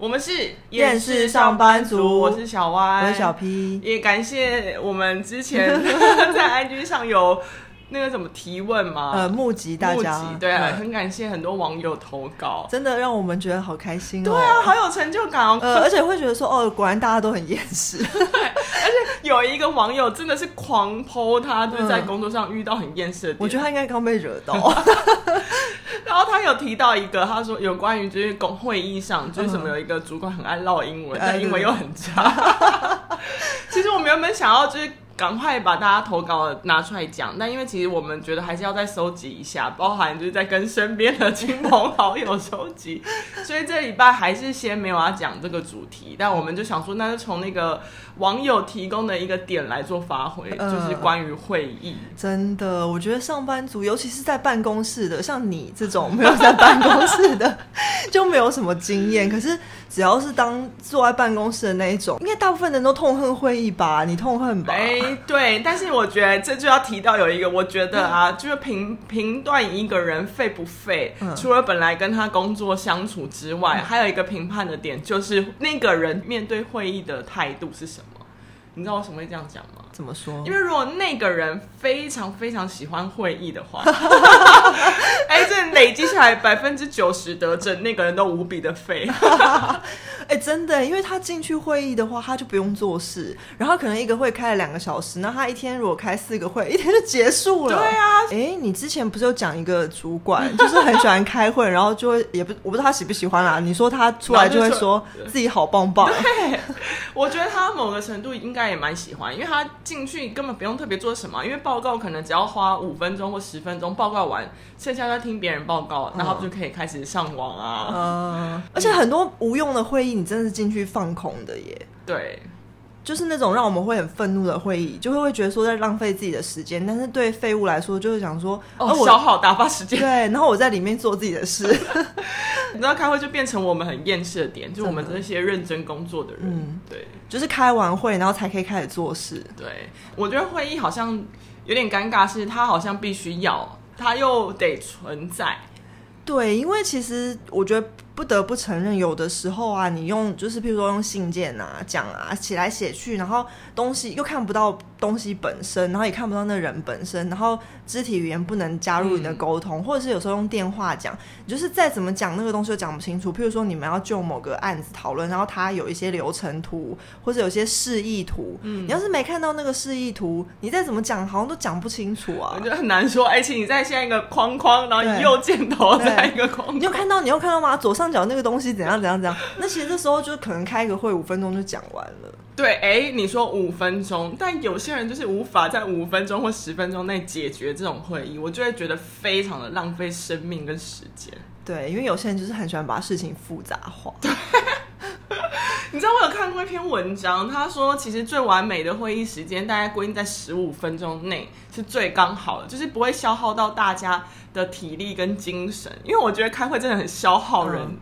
我们是厌世上班族，我是小歪，我是小 P，也感谢我们之前 在 IG 上有。那个什么提问吗？呃，募集大家，对啊，很感谢很多网友投稿，真的让我们觉得好开心哦。对啊，好有成就感哦。呃，而且会觉得说，哦，果然大家都很厌世。对，而且有一个网友真的是狂 po 他就是在工作上遇到很厌世的点。我觉得他应该刚被惹到。然后他有提到一个，他说有关于就是公会议上，就是什么有一个主管很爱唠英文，但英文又很差。其实我们原本想要就是。赶快把大家投稿拿出来讲，但因为其实我们觉得还是要再收集一下，包含就是在跟身边的亲朋好友收集，所以这礼拜还是先没有要讲这个主题，但我们就想说，那就从那个网友提供的一个点来做发挥，呃、就是关于会议。真的，我觉得上班族，尤其是在办公室的，像你这种没有在办公室的，就没有什么经验。可是只要是当坐在办公室的那一种，应该大部分人都痛恨会议吧？你痛恨吧？欸对，但是我觉得这就要提到有一个，我觉得啊，嗯、就是评评断一个人废不废，嗯、除了本来跟他工作相处之外，嗯、还有一个评判的点，就是那个人面对会议的态度是什么？你知道为什么会这样讲吗？怎么说？因为如果那个人非常非常喜欢会议的话，哎，这累积下来百分之九十得证，那个人都无比的废。哎，真的，因为他进去会议的话，他就不用做事，然后可能一个会开了两个小时，那他一天如果开四个会，一天就结束了。对啊，哎，你之前不是有讲一个主管，就是很喜欢开会，然后就会也不我不知道他喜不喜欢啦。你说他出来就会说自己好棒棒。对，我觉得他某个程度应该也蛮喜欢，因为他进去根本不用特别做什么，因为报告可能只要花五分钟或十分钟报告完，剩下要听别人报告，然后就可以开始上网啊。嗯，而且很多无用的会议。你真的是进去放空的耶？对，就是那种让我们会很愤怒的会议，就会会觉得说在浪费自己的时间。但是对废物来说，就是想说哦，消耗打发时间。对，然后我在里面做自己的事。你知道开会就变成我们很厌世的点，就我们这些认真工作的人，嗯，对，就是开完会然后才可以开始做事。对，我觉得会议好像有点尴尬，是它好像必须要，它又得存在。对，因为其实我觉得。不得不承认，有的时候啊，你用就是譬如说用信件啊讲啊写来写去，然后东西又看不到东西本身，然后也看不到那人本身，然后肢体语言不能加入你的沟通，嗯、或者是有时候用电话讲，你就是再怎么讲那个东西都讲不清楚。譬如说你们要就某个案子讨论，然后它有一些流程图或者有些示意图，嗯，你要是没看到那个示意图，你再怎么讲好像都讲不清楚啊，我觉得很难说。而且你在现在一个框框，然后你右箭头在一个框框，你有看到你有看到吗？左上。角那个东西怎样怎样怎样，那其实这时候就可能开个会五分钟就讲完了。对，哎，你说五分钟，但有些人就是无法在五分钟或十分钟内解决这种会议，我就会觉得非常的浪费生命跟时间。对，因为有些人就是很喜欢把事情复杂化。对，你知道我有看过一篇文章，他说其实最完美的会议时间大概规定在十五分钟内是最刚好的，就是不会消耗到大家的体力跟精神，因为我觉得开会真的很消耗人。嗯、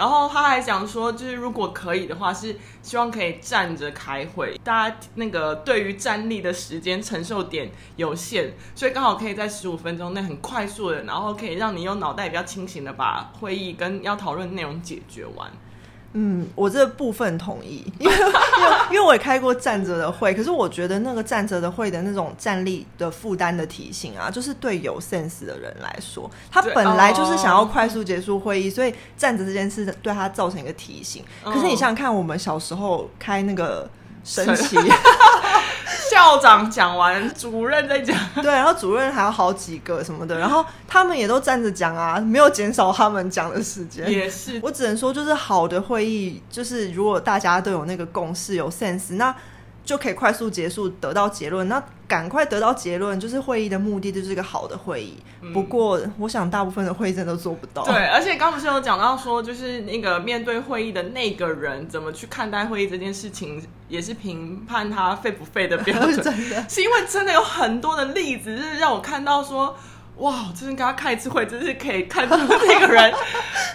然后他还讲说，就是如果可以的话，是希望可以站着开会，大家那个对于站立的时间承受点有限，所以刚好可以在十五分钟内很快速的，然后可以让你用脑袋比较清醒的把会议跟要讨论内容解决完。嗯，我这部分同意，因为 因为因为我也开过站着的会，可是我觉得那个站着的会的那种站立的负担的提醒啊，就是对有 sense 的人来说，他本来就是想要快速结束会议，所以站着这件事对他造成一个提醒。可是你想想看，我们小时候开那个升旗。校长讲完，主任在讲。对，然后主任还有好几个什么的，然后他们也都站着讲啊，没有减少他们讲的时间。也是，我只能说，就是好的会议，就是如果大家都有那个共识，有 sense，那。就可以快速结束，得到结论。那赶快得到结论，就是会议的目的就是一个好的会议。嗯、不过，我想大部分的会议真的都做不到。对，而且刚不是有讲到说，就是那个面对会议的那个人怎么去看待会议这件事情，也是评判他废不废的标准。真的，是因为真的有很多的例子，就是让我看到说。哇，就是跟他开一次会，真是可以看出那个人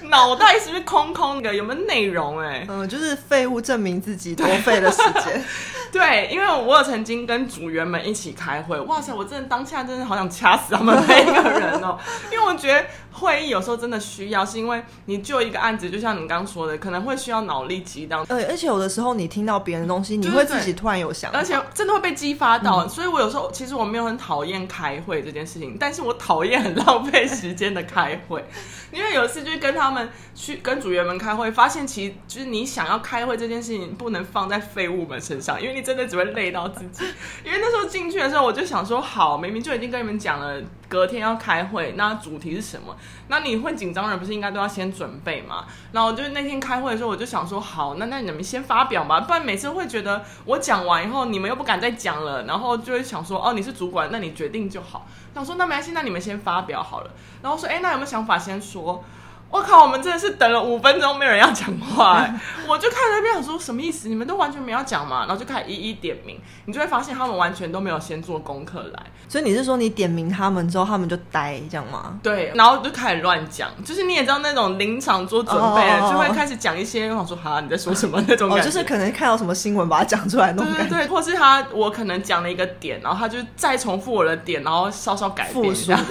脑袋是不是空空的，有没有内容？哎，嗯，就是废物证明自己多费的时间。对，因为我有曾经跟组员们一起开会，哇塞，我真的当下真的好想掐死他们每一个人哦，因为我觉得会议有时候真的需要，是因为你就一个案子，就像你刚刚说的，可能会需要脑力激荡。呃，而且有的时候你听到别人的东西，你会自己突然有想法，而且真的会被激发到。嗯、所以我有时候其实我没有很讨厌开会这件事情，但是我讨讨厌很浪费时间的开会。因为有一次就是跟他们去跟组员们开会，发现其实就是你想要开会这件事情不能放在废物们身上，因为你真的只会累到自己。因为那时候进去的时候，我就想说，好，明明就已经跟你们讲了，隔天要开会，那主题是什么？那你会紧张的人不是应该都要先准备吗？然后就是那天开会的时候，我就想说，好，那那你们先发表吧，不然每次会觉得我讲完以后，你们又不敢再讲了，然后就会想说，哦，你是主管，那你决定就好。想说那没关系，那你们先发表好了。然后说，哎，那有没有想法先说？我靠！我们真的是等了五分钟，没有人要讲话，欸，我就看着那边想说什么意思？你们都完全没有讲嘛？然后就开始一一点名，你就会发现他们完全都没有先做功课来。所以你是说你点名他们之后，他们就呆这样吗？对，然后就开始乱讲，就是你也知道那种临场做准备，oh, 就会开始讲一些我想说哈你在说什么那种感觉，oh, 就是可能看到什么新闻把它讲出来那种感觉，对对对，或是他我可能讲了一个点，然后他就再重复我的点，然后稍稍改变一下。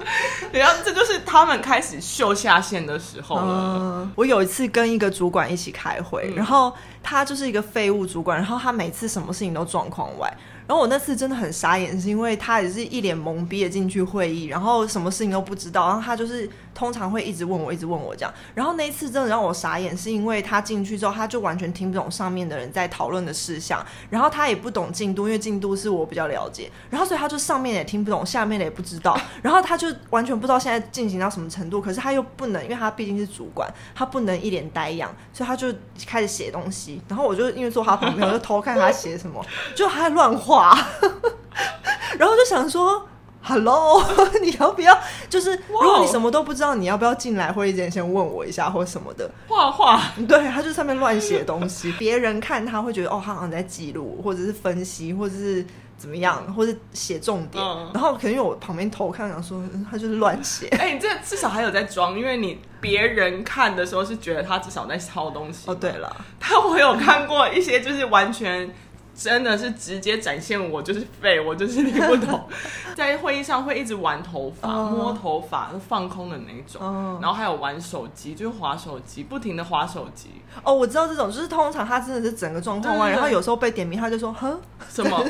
然后这就是他们开始秀下限的时候了。嗯，我有一次跟一个主管一起开会，嗯，然后他就是一个废物主管，然后他每次什么事情都状况外。然后我那次真的很傻眼，是因为他也是一脸懵逼的进去会议，然后什么事情都不知道，然后他就是通常会一直问我，一直问我这样。然后那一次真的让我傻眼，是因为他进去之后，他就完全听不懂上面的人在讨论的事项，然后他也不懂进度，因为进度是我比较了解，然后所以他就上面也听不懂，下面的也不知道，然后他就完全不知道现在进行到什么程度，可是他又不能，因为他毕竟是主管，他不能一脸呆样，所以他就开始写东西，然后我就因为坐他旁边，我就偷看他写什么，就还乱画。然后就想说，Hello，你要不要？就是如果你什么都不知道，你要不要进来会议间先问我一下，或什么的？画画，对，他就上面乱写东西，别人看他会觉得哦，他好像在记录，或者是分析，或者是怎么样，或者写重点。嗯、然后可能因为我旁边偷看，想说他就是乱写。哎、欸，你这至少还有在装，因为你别人看的时候是觉得他至少在抄东西。哦，对了，但我有看过一些，就是完全。真的是直接展现我就是废，我就是听不懂，在会议上会一直玩头发、uh, 摸头发、放空的那种，uh, 然后还有玩手机，就是滑手机，不停的滑手机。哦，我知道这种，就是通常他真的是整个状况外，然后有时候被点名，他就说哼。什么？啊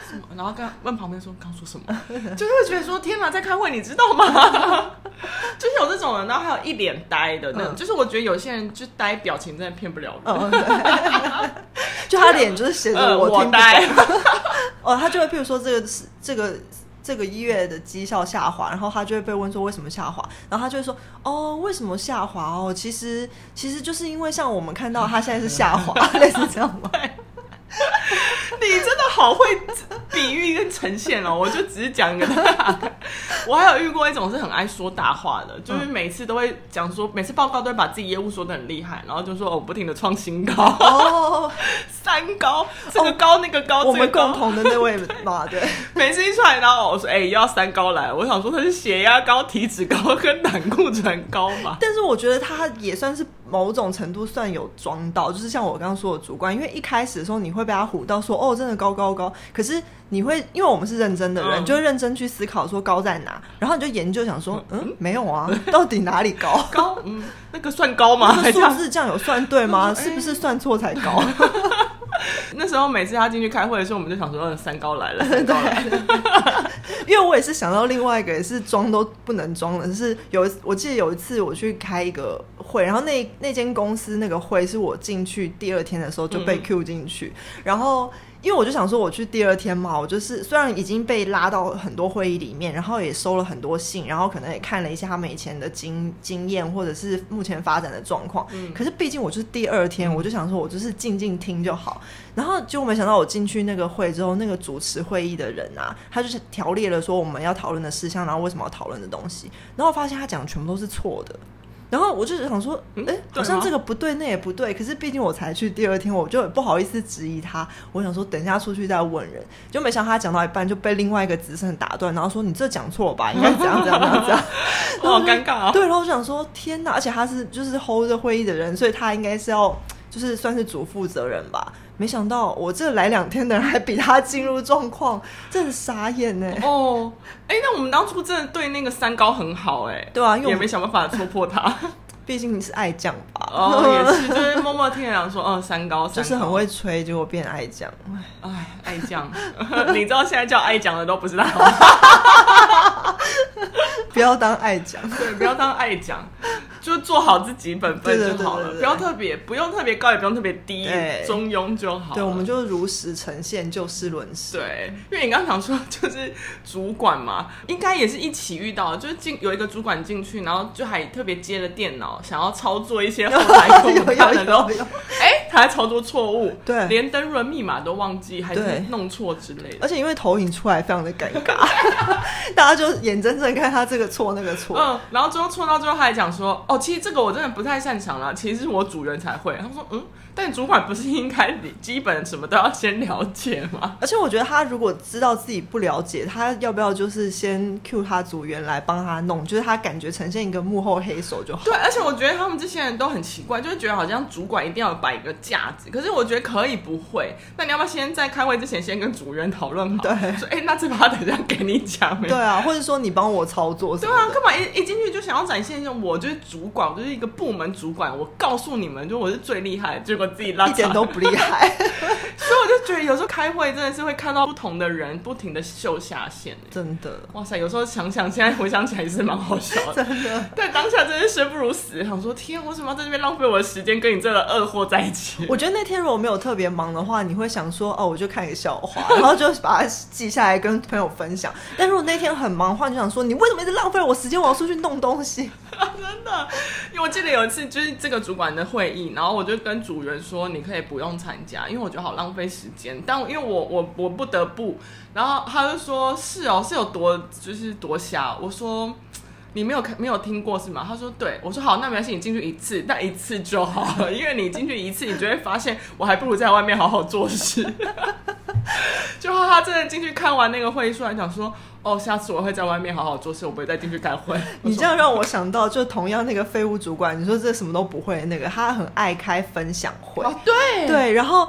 什么，然后刚问旁边说刚说什么，就是会觉得说天哪，在开会，你知道吗？就是有这种人，然后还有一脸呆的那种，uh, 就是我觉得有些人就呆表情真的骗不了人。Uh, 就他脸就是写着我听呆，哦，他就会，譬如说这个是这个这个一月的绩效下滑，然后他就会被问说为什么下滑，然后他就会说哦，为什么下滑哦？其实其实就是因为像我们看到他现在是下滑，类似这样吗？你真的好会比喻跟呈现哦！我就只是讲一个，我还有遇过一种是很爱说大话的，就是每次都会讲说，每次报告都会把自己业务说的很厉害，然后就说哦，不停的创新高。哦，三高，这个高那个高，我们共同的那位嘛，对，每次一出来，然后我说哎，又要三高来，我想说他是血压高、体脂高跟胆固醇高嘛，但是我觉得他也算是某种程度算有装到，就是像我刚刚说的主观，因为一开始的时候你会被他唬到说哦，真的高高高，可是你会因为我们是认真的人，嗯、就会认真去思考说高在哪，然后你就研究想说，嗯，嗯 没有啊，到底哪里高？高，嗯，那个算高吗？数字这样有算对吗？是不是算错才高？那时候每次他进去开会的时候，我们就想说，嗯，三高来了，三高来了。因为我也是想到另外一个，也是装都不能装的，是有我记得有一次我去开一个会，然后那那间公司那个会是我进去第二天的时候就被 Q 进去，嗯、然后。因为我就想说，我去第二天嘛，我就是虽然已经被拉到很多会议里面，然后也收了很多信，然后可能也看了一下他们以前的经经验或者是目前发展的状况。嗯。可是毕竟我就是第二天，我就想说我就是静静听就好。然后结果没想到我进去那个会之后，那个主持会议的人啊，他就是条列了说我们要讨论的事项，然后为什么要讨论的东西，然后发现他讲的全部都是错的。然后我就想说，哎、欸，好像这个不对，那也不对。可是毕竟我才去第二天，我就不好意思质疑他。我想说，等一下出去再问人。就没想到他讲到一半就被另外一个资深打断，然后说：“你这讲错吧？应该怎样怎样怎样怎样。”好尴尬啊！对，然后我想说，天哪！而且他是就是 hold 着会议的人，所以他应该是要。就是算是主负责人吧。没想到我这来两天的人还比他进入状况，真的傻眼呢。哦，哎，那我们当初真的对那个三高很好哎，对啊，因为也没想办法戳破他。毕竟你是爱将吧？哦，也是，就是默默听人讲说，嗯，三高，三高就是很会吹，结果变爱将。哎，爱将，你知道现在叫爱将的都不是他。不要当爱将，对，不要当爱将。就做好自己本分就好了，不要特别，不用特别高，也不用特别低，中庸就好。对，我们就如实呈现，就事论事。对，因为你刚刚讲说，就是主管嘛，应该也是一起遇到，就是进有一个主管进去，然后就还特别接了电脑，想要操作一些后台功能 他还操作错误，对，连登入密码都忘记，还是弄错之类的。而且因为投影出来非常的尴尬，大家就眼睁睁看他这个错那个错，嗯，然后最后错到最后，他还讲说，哦。其实这个我真的不太擅长啦，其实是我主人才会。他说：“嗯，但主管不是应该你基本什么都要先了解吗？” 而且我觉得他如果知道自己不了解，他要不要就是先 cue 他组员来帮他弄，就是他感觉呈现一个幕后黑手就好。对，而且我觉得他们这些人都很奇怪，就是觉得好像主管一定要摆一个架子。可是我觉得可以不会。那你要不要先在开会之前先跟组员讨论好？对，说哎，那这把等下给你讲。对啊，或者说你帮我操作。对啊，干嘛一一进去就想要展现一种我就是主管？管，我就是一个部门主管，我告诉你们，就我是最厉害，结果自己拉一点都不厉害，我就觉得有时候开会真的是会看到不同的人，不停的秀下限，真的，哇塞，有时候想想，现在回想起来也是蛮好笑的，真的，但，当下真是生不如死，想说天，我为什么要在这边浪费我的时间跟你这个二货在一起？我觉得那天如果没有特别忙的话，你会想说哦，我就看一个笑话，然后就把它记下来跟朋友分享。但如果那天很忙的话，你就想说你为什么一直浪费我时间？我要出去弄东西，真的，因为我记得有。有一次就是这个主管的会议，然后我就跟组员说，你可以不用参加，因为我觉得好浪费时间。但因为我我我不得不，然后他就说是哦，是有多就是多瞎。我说你没有看没有听过是吗？他说对，我说好，那没关系，你进去一次，那一次就好了，因为你进去一次，你就会发现我还不如在外面好好做事。就他真的进去看完那个会议出来讲说。哦，下次我会在外面好好做事，我不会再进去开会。你这样让我想到，就同样那个废物主管，你说这什么都不会，那个他很爱开分享会。哦，对对，然后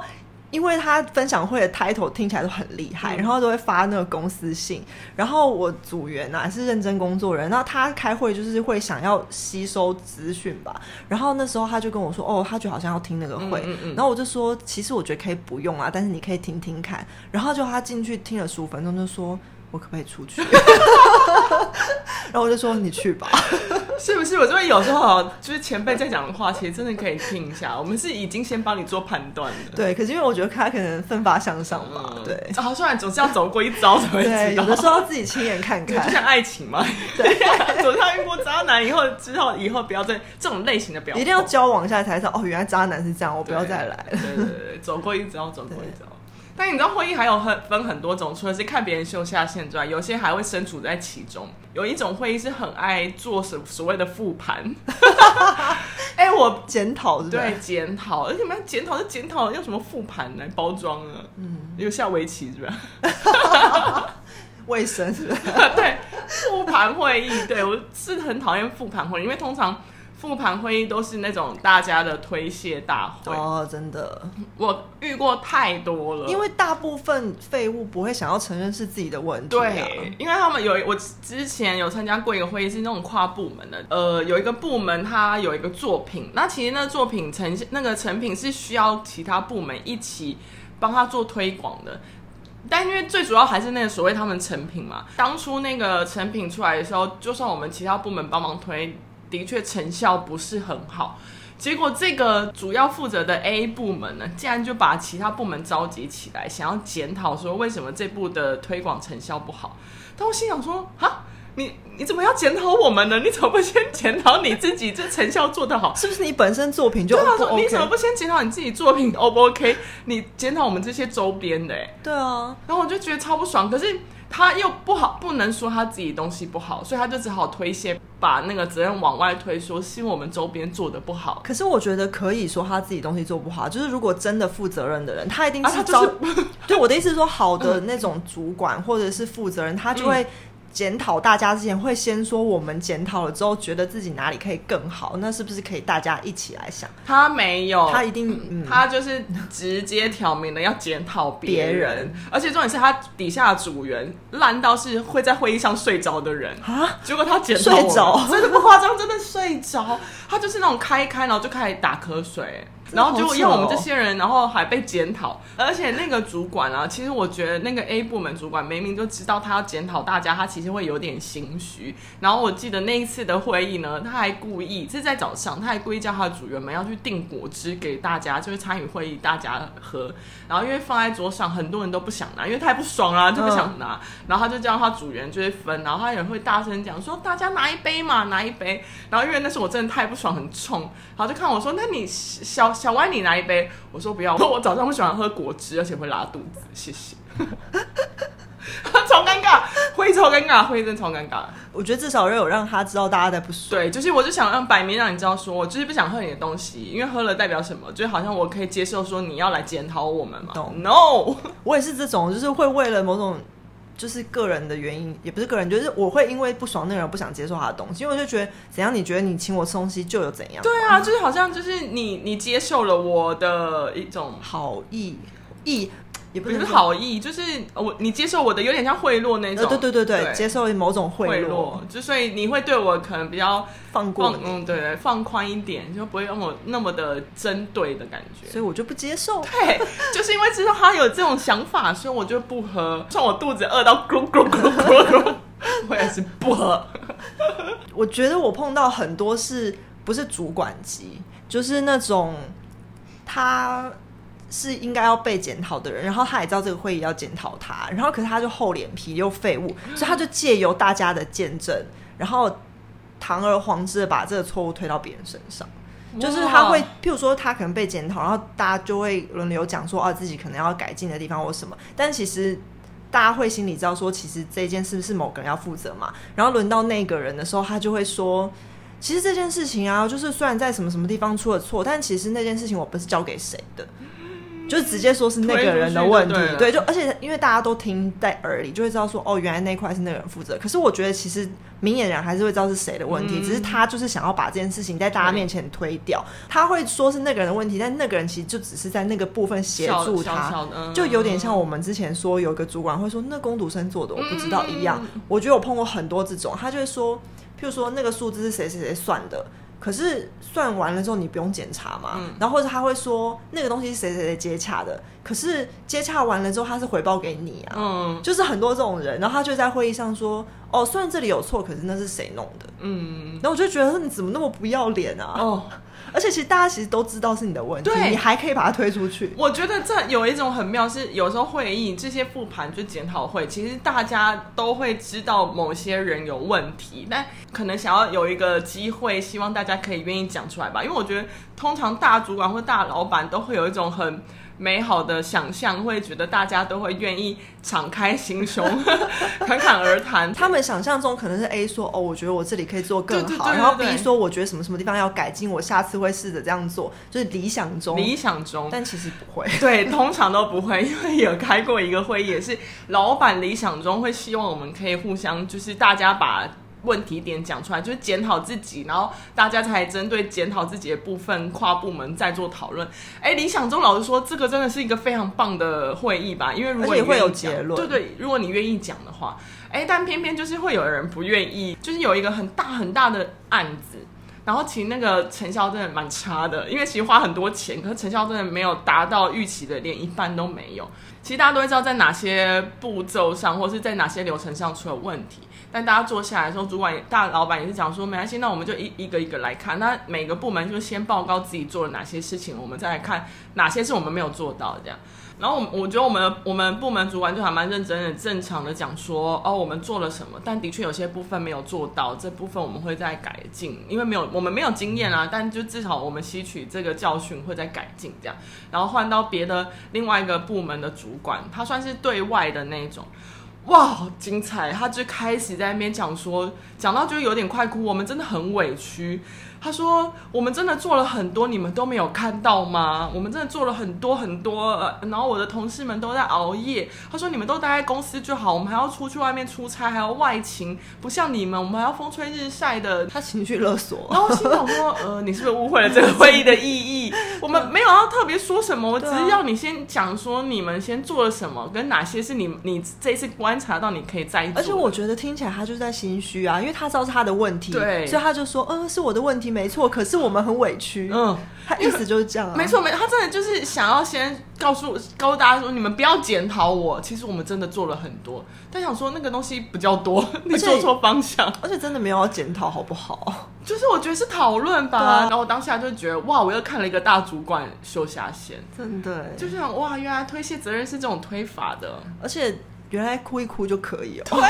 因为他分享会的 title 听起来都很厉害，嗯、然后都会发那个公司信。然后我组员啊是认真工作人，然后他开会就是会想要吸收资讯吧。然后那时候他就跟我说，哦，他就好像要听那个会。嗯嗯嗯，然后我就说，其实我觉得可以不用啊，但是你可以听听看。然后就他进去听了十五分钟，就说。我可不可以出去？然后我就说，你去吧，是不是？我这边有时候就是前辈在讲的话，其实真的可以听一下。我们是已经先帮你做判断的，对。可是因为我觉得他可能奋发向上嘛，嗯、对。好，虽然总是要走过一遭才会知道，对，有的时候自己亲眼看看，就像爱情嘛，对。总要遇过渣男以后，之后以后不要再这种类型的表现，一定要交往下才知道哦，原来渣男是这样，我不要再来了。对对对，走过一遭，走过一遭。但你知道会议还有很分很多种，除了是看别人秀下限之外，有些还会身处在其中。有一种会议是很爱做什所谓的复盘，哎、欸，我检讨对检讨，而且我们检讨是检讨用什么复盘来包装呢？嗯，有下围棋是吧？卫生是吧？对，复盘会议，对我是很讨厌复盘会议，因为通常。复盘会议都是那种大家的推卸大会哦，真的，我遇过太多了。因为大部分废物不会想要承认是自己的问题啊。对，因为他们有我之前有参加过一个会议，是那种跨部门的。呃，有一个部门它有一个作品，那其实那个作品成那个成品是需要其他部门一起帮他做推广的。但因为最主要还是那个所谓他们成品嘛，当初那个成品出来的时候，就算我们其他部门帮忙推。的确成效不是很好，结果这个主要负责的 A 部门呢，竟然就把其他部门召集起来，想要检讨说为什么这部的推广成效不好。但我心想说，哈，你你怎么要检讨我们呢？你怎么不先检讨你自己这成效做得好？是不是你本身作品就不 OK？你怎么不先检讨你自己作品 O 不 OK？你检讨我们这些周边的？哎，对啊，然后我就觉得超不爽，可是。他又不好，不能说他自己东西不好，所以他就只好推卸，把那个责任往外推，说是因为我们周边做的不好。可是我觉得可以说他自己东西做不好，就是如果真的负责任的人，他一定是 招。就是、我的意思是说，好的那种主管或者是负责人，他就会检讨大家之前，会先说我们检讨了之后，觉得自己哪里可以更好，那是不是可以大家一起来想？他没有，他一定，嗯、他就是直接挑明了要检讨别人，人而且重点是他底下的组员烂到是会在会议上睡着的人啊！结果他检讨睡着，真的不夸张，真的睡着，他就是那种开一开，然后就开始打瞌睡。然后就因为我们这些人，然后还被检讨，而且那个主管啊，其实我觉得那个 A 部门主管明明就知道他要检讨大家，他其实会有点心虚。然后我记得那一次的会议呢，他还故意是在早上，他还故意叫他的组员们要去订果汁给大家，就是参与会议大家喝。然后因为放在桌上，很多人都不想拿，因为太不爽了，就不想拿。然后他就叫他组员就会分，然后他也会大声讲说：“大家拿一杯嘛，拿一杯。”然后因为那时候我真的太不爽，很冲，然后就看我说：“那你小。”小歪，你拿一杯。我说不要，我早上不喜欢喝果汁，而且会拉肚子。谢谢。超尴尬，会超尴尬，会真的超尴尬。我觉得至少要有让他知道大家在不爽。对，就是我就想让摆明让你知道，说我就是不想喝你的东西，因为喝了代表什么？就好像我可以接受说你要来检讨我们嘛。懂 No，我也是这种，就是会为了某种。就是个人的原因，也不是个人，就是我会因为不爽那个人不想接受他的东西，因为我就觉得怎样？你觉得你请我吃东西就有怎样？对啊，就是好像就是你你接受了我的一种好意意。也不是好意，就是我你接受我的有点像贿赂那种，对对对对，对接受某种贿赂，就所以你会对我可能比较放过，嗯对对，放宽一点，就不会让我那么的针对的感觉，所以我就不接受。对，就是因为知道他有这种想法，所以我就不喝，像我肚子饿到咕咕咕咕咕，我也是不喝。我觉得我碰到很多是不是主管级，就是那种他。是应该要被检讨的人，然后他也知道这个会议要检讨他，然后可是他就厚脸皮又废物，所以他就借由大家的见证，然后堂而皇之的把这个错误推到别人身上。就是他会，譬如说他可能被检讨，然后大家就会轮流讲说啊自己可能要改进的地方或什么，但其实大家会心里知道说，其实这件事是某个人要负责嘛。然后轮到那个人的时候，他就会说，其实这件事情啊，就是虽然在什么什么地方出了错，但其实那件事情我不是交给谁的。就直接说是那个人的问题，对，对，就而且因为大家都听在耳里，就会知道说哦，原来那块是那个人负责。可是我觉得其实明眼人还是会知道是谁的问题，嗯、只是他就是想要把这件事情在大家面前推掉。他会说是那个人的问题，但那个人其实就只是在那个部分协助他，就有点像我们之前说有一个主管会说那工读生做的我不知道一样。嗯、我觉得我碰过很多这种，他就会说，譬如说那个数字是谁谁谁算的。可是算完了之后你不用检查嘛？嗯、然后或者他会说那个东西是谁谁谁接洽的，可是接洽完了之后他是回报给你啊，嗯，就是很多这种人，然后他就在会议上说，哦，虽然这里有错，可是那是谁弄的？嗯，然后我就觉得说你怎么那么不要脸啊？哦。而且其实大家其实都知道是你的问题，对你还可以把它推出去。我觉得这有一种很妙，是有时候会议这些复盘就检讨会，其实大家都会知道某些人有问题，但可能想要有一个机会，希望大家可以愿意讲出来吧。因为我觉得通常大主管或大老板都会有一种很。美好的想象会觉得大家都会愿意敞开心胸，侃侃而谈。他们想象中可能是 A 说：“哦，我觉得我这里可以做更好。”然后 B 说：“我觉得什么什么地方要改进，我下次会试着这样做。”就是理想中，理想中，但其实不会。对，通常都不会，因为有开过一个会议，也是老板理想中会希望我们可以互相，就是大家把。问题点讲出来，就是检讨自己，然后大家才针对检讨自己的部分跨部门再做讨论。哎，理想中老实说，这个真的是一个非常棒的会议吧？因为如果你会有结论，对对，如果你愿意讲的话，哎，但偏偏就是会有人不愿意，就是有一个很大很大的案子，然后其实那个成效真的蛮差的，因为其实花很多钱，可是成效真的没有达到预期的，连一半都没有。其实大家都会知道在哪些步骤上，或是在哪些流程上出了问题。但大家坐下来的时候，主管、大老板也是讲说，没关系，那我们就一一个一个来看。那每个部门就先报告自己做了哪些事情，我们再来看哪些是我们没有做到的这样。然后我我觉得我们我们部门主管就还蛮认真的、正常的讲说，哦，我们做了什么，但的确有些部分没有做到，这部分我们会再改进，因为没有我们没有经验啊。但就至少我们吸取这个教训，会再改进这样。然后换到别的另外一个部门的主管，他算是对外的那种。哇，好精彩！他就开始在那边讲说，讲到就有点快哭，我们真的很委屈。他说：“我们真的做了很多，你们都没有看到吗？我们真的做了很多很多，然后我的同事们都在熬夜。他说：‘你们都待在公司就好，我们还要出去外面出差，还要外勤，不像你们，我们还要风吹日晒的。’他情绪勒索。然后心想说：‘呃，你是不是误会了这个会议的意义？我们没有要特别说什么，我只是要你先讲说你们先做了什么，跟哪些是你你这一次观察到你可以在意。’而且我觉得听起来他就是在心虚啊，因为他知道是他的问题，对，所以他就说：‘呃，是我的问题。’没错，可是我们很委屈。嗯，他意思就是这样啊。没错，没错，他真的就是想要先告诉告诉大家说，你们不要检讨我。其实我们真的做了很多，但想说那个东西比较多，你做错方向。而且真的没有要检讨，好不好？就是我觉得是讨论吧。啊、然后我当下就觉得，哇，我又看了一个大主管秀下线，真的，就是哇，原来推卸责任是这种推法的，而且。原来哭一哭就可以了。对，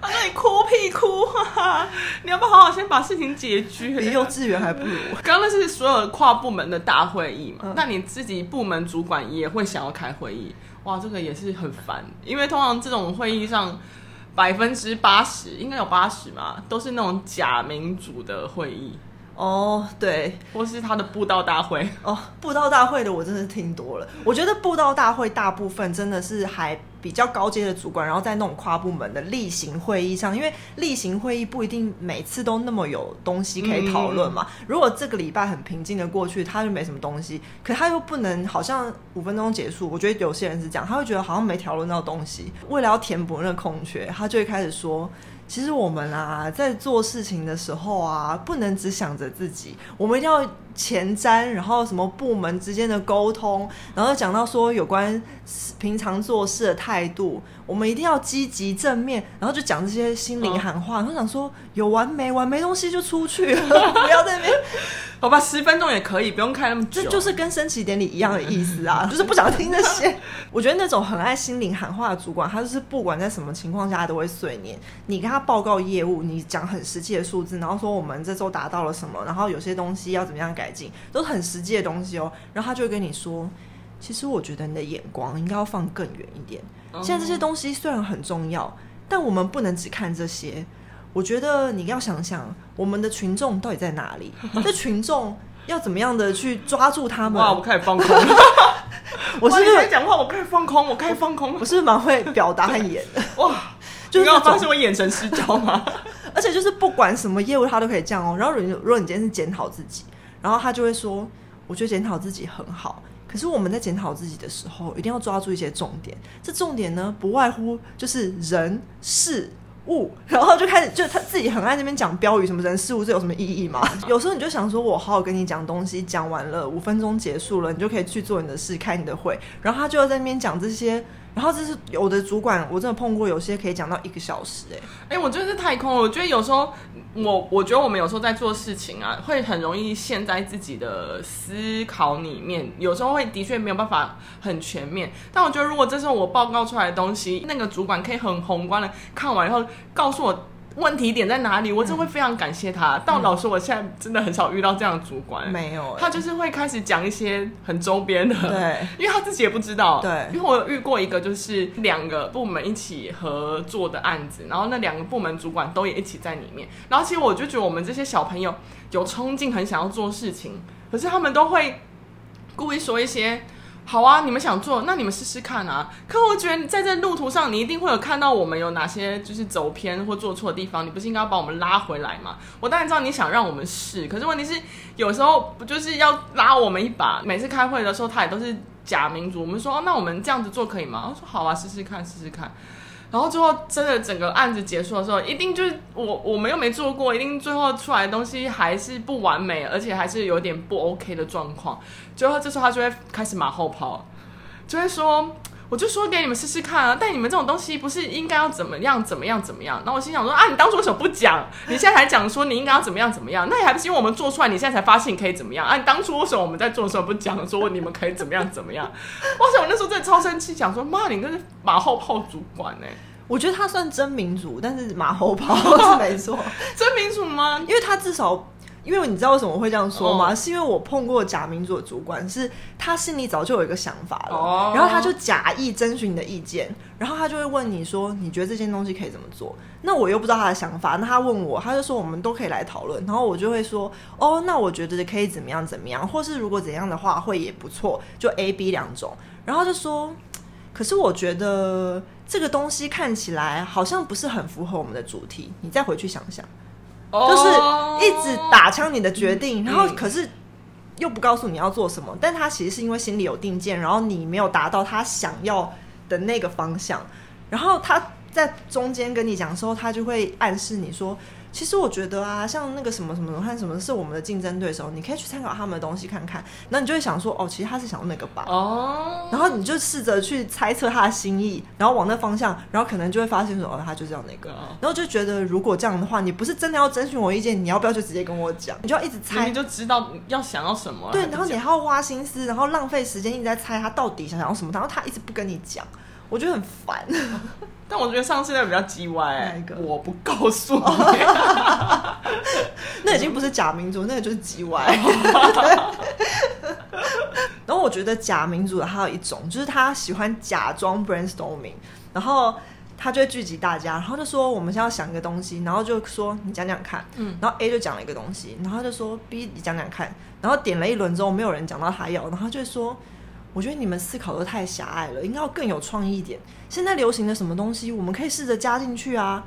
他说你哭屁哭，啊你要不要好好先把事情解决？比幼稚园还不如。刚刚那是所有跨部门的大会议嘛？嗯、那你自己部门主管也会想要开会议？哇，这个也是很烦，因为通常这种会议上百分之八十，应该有八十嘛，都是那种假民主的会议。哦，oh, 对，或是他的布道大会哦，oh, 布道大会的我真的听多了。我觉得布道大会大部分真的是还比较高阶的主管，然后在那种跨部门的例行会议上，因为例行会议不一定每次都那么有东西可以讨论嘛。嗯、如果这个礼拜很平静的过去，他就没什么东西，可他又不能好像五分钟结束。我觉得有些人是这样，他会觉得好像没讨论到东西，为了要填补那个空缺，他就会开始说。其实我们啊，在做事情的时候啊，不能只想着自己，我们一定要前瞻，然后什么部门之间的沟通，然后讲到说有关平常做事的态度，我们一定要积极正面，然后就讲这些心灵喊话。他想说有完没完，没东西就出去，不要在那边。好吧，十分钟也可以，不用开那么久。这就是跟升旗典礼一样的意思啊，就是不想听那些。我觉得那种很爱心灵喊话的主管，他就是不管在什么情况下都会碎念。你跟他报告业务，你讲很实际的数字，然后说我们这周达到了什么，然后有些东西要怎么样改进，都是很实际的东西哦。然后他就会跟你说，其实我觉得你的眼光应该要放更远一点。现在这些东西虽然很重要，但我们不能只看这些。我觉得你要想想，我们的群众到底在哪里？这群众要怎么样的去抓住他们？哇，我开始放空。我是不是讲话？我开始放空，我开始放空。我是蛮会表达和演的？哇，就是要发现我眼神失焦吗？而且就是不管什么业务，他都可以这样哦。然后如果你今天是检讨自己，然后他就会说：“我觉得检讨自己很好。”可是我们在检讨自己的时候，一定要抓住一些重点。这重点呢，不外乎就是人事。物，然后就开始，就他自己很爱那边讲标语，什么人事物，这有什么意义吗？有时候你就想说，我好好跟你讲东西，讲完了五分钟结束了，你就可以去做你的事，开你的会，然后他就要在那边讲这些。然后这是有的主管，我真的碰过，有些可以讲到一个小时，哎，哎，我觉得是太空了。我觉得有时候，我我觉得我们有时候在做事情啊，会很容易陷在自己的思考里面，有时候会的确没有办法很全面。但我觉得，如果这是我报告出来的东西，那个主管可以很宏观的看完以后，告诉我。问题点在哪里？我真的会非常感谢他。嗯、但老实，我现在真的很少遇到这样的主管。没有、欸，他就是会开始讲一些很周边的。对，因为他自己也不知道。对，因为我有遇过一个，就是两个部门一起合作的案子，然后那两个部门主管都也一起在里面。然后其实我就觉得我们这些小朋友有冲劲，很想要做事情，可是他们都会故意说一些。好啊，你们想做，那你们试试看啊。可我觉得在这路途上，你一定会有看到我们有哪些就是走偏或做错的地方，你不是应该要把我们拉回来吗？我当然知道你想让我们试，可是问题是有时候不就是要拉我们一把？每次开会的时候，他也都是假民主。我们说，那我们这样子做可以吗？我说好啊，试试看，试试看。然后最后真的整个案子结束的时候，一定就是我我们又没做过，一定最后出来的东西还是不完美，而且还是有点不 OK 的状况。最后这时候他就会开始马后炮，就会说，我就说给你们试试看啊，但你们这种东西不是应该要怎么样怎么样怎么样？然后我心想说啊，你当初为什么不讲？你现在才讲说你应该要怎么样怎么样？那也还不是因为我们做出来，你现在才发现你可以怎么样啊？你当初为什么我们在做的时候不讲说你们可以怎么样怎么样？哇塞，我那时候真的超生气，讲说妈，你这是马后炮主管呢、欸。我觉得他算真民主，但是马后炮 是没错。真民主吗？因为他至少因为你知道为什么会这样说吗？哦、是因为我碰过假民主的主管，是他心里早就有一个想法了，哦、然后他就假意征询你的意见，然后他就会问你说：“你觉得这件东西可以怎么做？”那我又不知道他的想法，那他问我，他就说：“我们都可以来讨论。”然后我就会说：“哦，那我觉得可以怎么样怎么样，或是如果怎样的话会也不错，就 A、B 两种。”然后就说：“可是我觉得这个东西看起来好像不是很符合我们的主题，你再回去想想。”就是一直打枪你的决定，然后可是又不告诉你要做什么，但他其实是因为心里有定见，然后你没有达到他想要的那个方向，然后他在中间跟你讲的时候，他就会暗示你说。其实我觉得啊，像那个什么什么看什么是我们的竞争对手，你可以去参考他们的东西看看。然后你就会想说，哦，其实他是想要那个吧。哦。然后你就试着去猜测他的心意，然后往那方向，然后可能就会发现说，哦，他就是要那个。然后就觉得，如果这样的话，你不是真的要征询我意见，你要不要就直接跟我讲？你就要一直猜，你就知道要想要什么。对，然后你还要花心思，然后浪费时间一直在猜他到底想要什么，然后他一直不跟你讲，我觉得很烦。但我觉得上次那个比较叽歪？我不告诉你，那已经不是假民主，那个就是叽歪。然后我觉得假民主的还有一种，就是他喜欢假装 brainstorming，然后他就会聚集大家，然后就说我们现在要想一个东西，然后就说你讲讲看，嗯，然后 A 就讲了一个东西，然后他就说 B 你讲讲看，然后点了一轮之后没有人讲到他要，然后就说。我觉得你们思考的太狭隘了，应该要更有创意一点。现在流行的什么东西，我们可以试着加进去啊。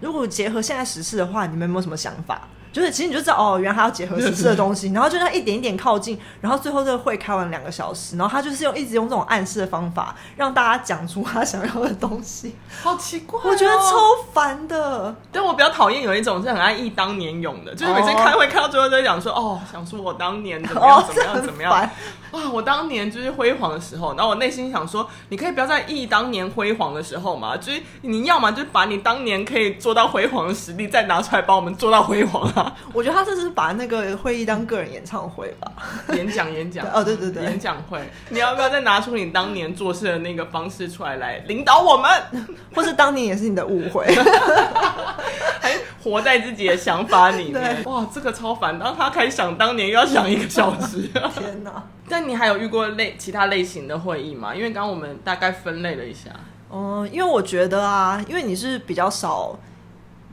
如果结合现在时事的话，你们有没有什么想法？就是其实你就知道哦，原来还要结合时事的东西，然后就他一点一点靠近，然后最后这个会开完两个小时，然后他就是用一直用这种暗示的方法，让大家讲出他想要的东西，好奇怪、哦，我觉得超烦的。但我比较讨厌有一种是很爱忆当年勇的，就是每次开会开到最后都会讲说哦，想说我当年怎么样怎么样怎么样，哇，我当年就是辉煌的时候，然后我内心想说，你可以不要再忆当年辉煌的时候嘛，就是你要么就把你当年可以做到辉煌的实力再拿出来，帮我们做到辉煌啊。我觉得他这是把那个会议当个人演唱会吧，演讲演讲哦，对对对，演讲会，你要不要再拿出你当年做事的那个方式出来来领导我们？或是当年也是你的误会，还活在自己的想法里面？哇，这个超烦！然后他开始想当年，又要想一个小时，天哪！但你还有遇过类其他类型的会议吗？因为刚刚我们大概分类了一下，嗯，因为我觉得啊，因为你是比较少。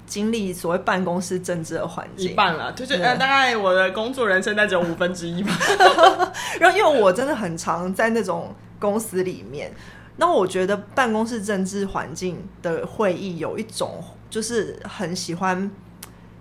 经历所谓办公室政治的环境，一半了，就是呃，大概我的工作人生大概只有五分之一吧。然后，因为我真的很常在那种公司里面，那我觉得办公室政治环境的会议有一种，就是很喜欢。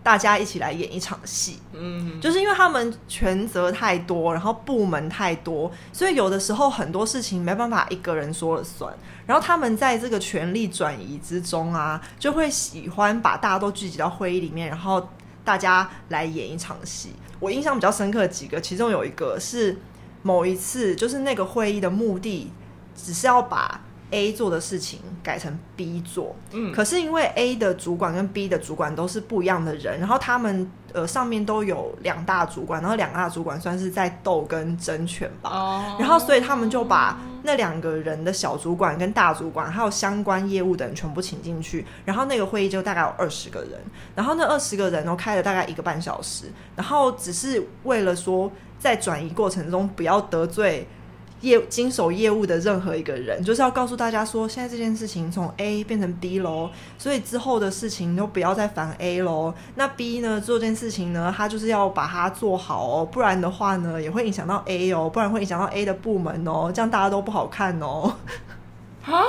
大家一起来演一场戏，嗯，就是因为他们权责太多，然后部门太多，所以有的时候很多事情没办法一个人说了算。然后他们在这个权力转移之中啊，就会喜欢把大家都聚集到会议里面，然后大家来演一场戏。我印象比较深刻的几个，其中有一个是某一次，就是那个会议的目的只是要把。A 做的事情改成 B 做，嗯，可是因为 A 的主管跟 B 的主管都是不一样的人，然后他们呃上面都有两大主管，然后两大主管算是在斗跟争权吧，哦，然后所以他们就把那两个人的小主管跟大主管还有相关业务的人全部请进去，然后那个会议就大概有二十个人，然后那二十个人都开了大概一个半小时，然后只是为了说在转移过程中不要得罪。业经手业务的任何一个人，就是要告诉大家说，现在这件事情从 A 变成 B 喽，所以之后的事情都不要再烦 A 喽。那 B 呢，做这件事情呢，他就是要把它做好哦，不然的话呢，也会影响到 A 哦，不然会影响到 A 的部门哦，这样大家都不好看哦。啊，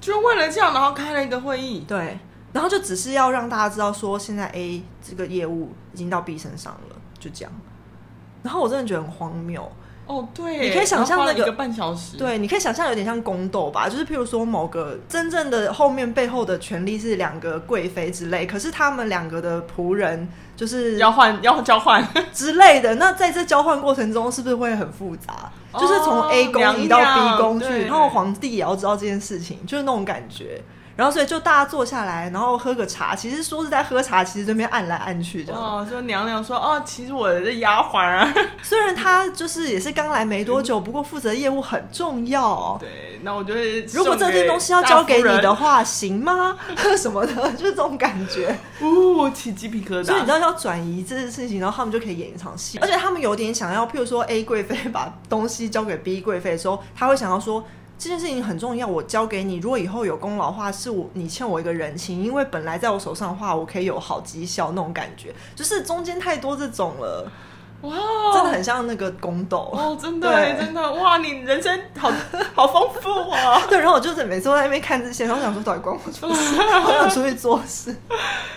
就为了这样，然后开了一个会议，对，然后就只是要让大家知道说，现在 A 这个业务已经到 B 身上了，就这样。然后我真的觉得很荒谬。哦，对，你可以想象那个，半小时，对，你可以想象有点像宫斗吧，就是譬如说某个真正的后面背后的权力是两个贵妃之类，可是他们两个的仆人就是要换要交换之类的，那在这交换过程中是不是会很复杂？就是从 A 宫移到 B 宫去，然后皇帝也要知道这件事情，就是那种感觉。然后所以就大家坐下来，然后喝个茶。其实说是在喝茶，其实这边按来按去这样。哦，说娘娘说哦，其实我的丫鬟啊，虽然她就是也是刚来没多久，不过负责业务很重要。对，那我觉得如果这件东西要交给你的话，行吗？什么的，就是这种感觉。呜、哦，起鸡皮疙瘩。所以你知道要转移这件事情，然后他们就可以演一场戏。而且他们有点想要，譬如说 A 贵妃把东西交给 B 贵妃的时候，他会想要说。这件事情很重要，我交给你。如果以后有功劳的话，是我你欠我一个人情，因为本来在我手上的话，我可以有好绩效那种感觉。就是中间太多这种了，哇，真的很像那个宫斗哦，真的，真的，哇，你人生好好丰富啊！对，然后我就是每次都在那边看这些，然后想说到底关我什么事？我想出去做事。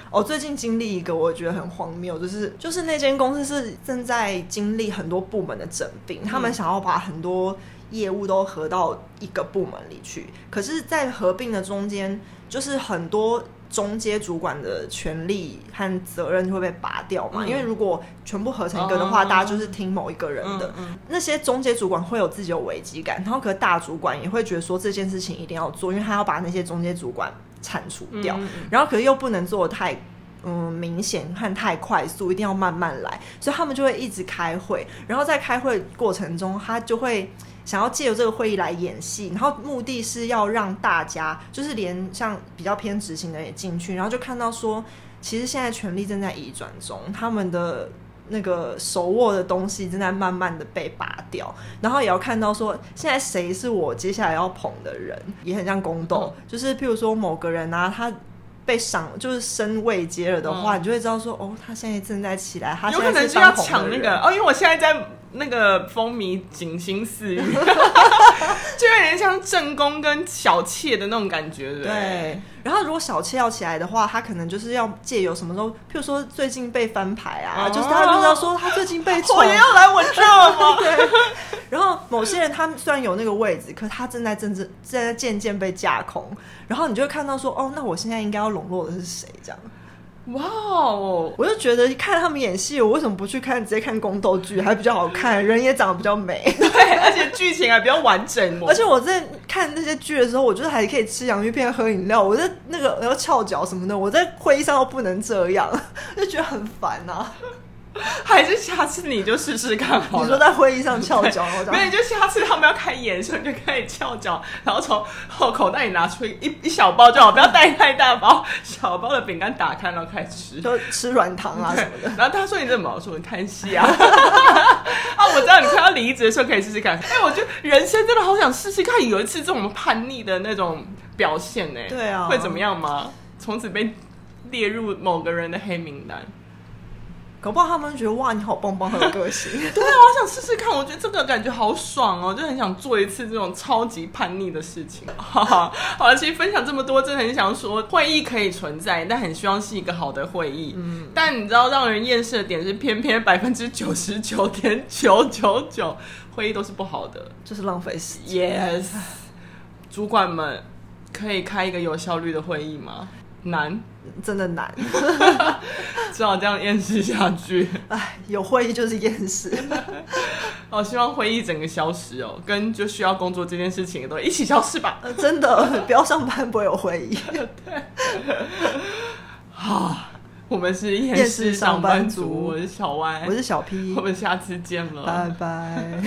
我最近经历一个我觉得很荒谬，就是就是那间公司是正在经历很多部门的整并，嗯、他们想要把很多。业务都合到一个部门里去，可是，在合并的中间，就是很多中阶主管的权利和责任就会被拔掉嘛。嗯、因为如果全部合成一个的话，嗯、大家就是听某一个人的。嗯嗯、那些中阶主管会有自己有危机感，然后可是大主管也会觉得说这件事情一定要做，因为他要把那些中阶主管铲除掉。然后可是又不能做的太嗯明显和太快速，一定要慢慢来，所以他们就会一直开会。然后在开会过程中，他就会。想要借由这个会议来演戏，然后目的是要让大家，就是连像比较偏执行的也进去，然后就看到说，其实现在权力正在移转中，他们的那个手握的东西正在慢慢的被拔掉，然后也要看到说，现在谁是我接下来要捧的人，也很像宫斗，就是譬如说某个人啊，他被赏就是升位阶了的话，嗯、你就会知道说，哦，他现在正在起来，他有可能是要抢那个哦，因为我现在在。那个风靡锦心似玉，就有点像正宫跟小妾的那种感觉，对，对。然后如果小妾要起来的话，他可能就是要借由什么时候，譬如说最近被翻牌啊，哦、就是他就是要说他最近被宠，我也要来稳这吗？对。然后某些人他虽然有那个位置，可他正在正正正在渐渐被架空，然后你就会看到说，哦，那我现在应该要笼络的是谁？这样。哇哦！我就觉得看他们演戏，我为什么不去看直接看宫斗剧，还比较好看，人也长得比较美，对，而且剧情还比较完整。而且我在看那些剧的时候，我觉得还可以吃洋芋片、喝饮料。我在那个要翘脚什么的，我在会议上又不能这样，就觉得很烦啊。还是下次你就试试看好了。你说在会议上翘脚，没有，就下次他们要开眼的时候就可以翘脚，然后从后口袋里拿出一一小包就好，不要带太大包，小包的饼干打开然后开始吃，就吃软糖啊什么的。然后他说你怎么？我说你看戏啊。啊，我知道你快要离职的时候可以试试看。哎，我觉得人生真的好想试试看，有一次这种叛逆的那种表现呢。对啊，会怎么样吗？从此被列入某个人的黑名单。搞不好他们觉得哇，你好棒棒，很有个性。对啊，我想试试看，我觉得这个感觉好爽哦，就很想做一次这种超级叛逆的事情。哈哈好了，其实分享这么多，真的很想说，会议可以存在，但很希望是一个好的会议。嗯，但你知道让人厌世的点是，偏偏百分之九十九点九九九会议都是不好的，就是浪费时间。Yes，主管们可以开一个有效率的会议吗？难，真的难，只好这样厌世下去。哎，有会议就是厌世。好，希望会议整个消失哦，跟就需要工作这件事情都一起消失吧。呃、真的，不要上班不会有会议。对。好，我们是厌世上班族，我是小歪，我是小 P，我们下次见了，拜拜。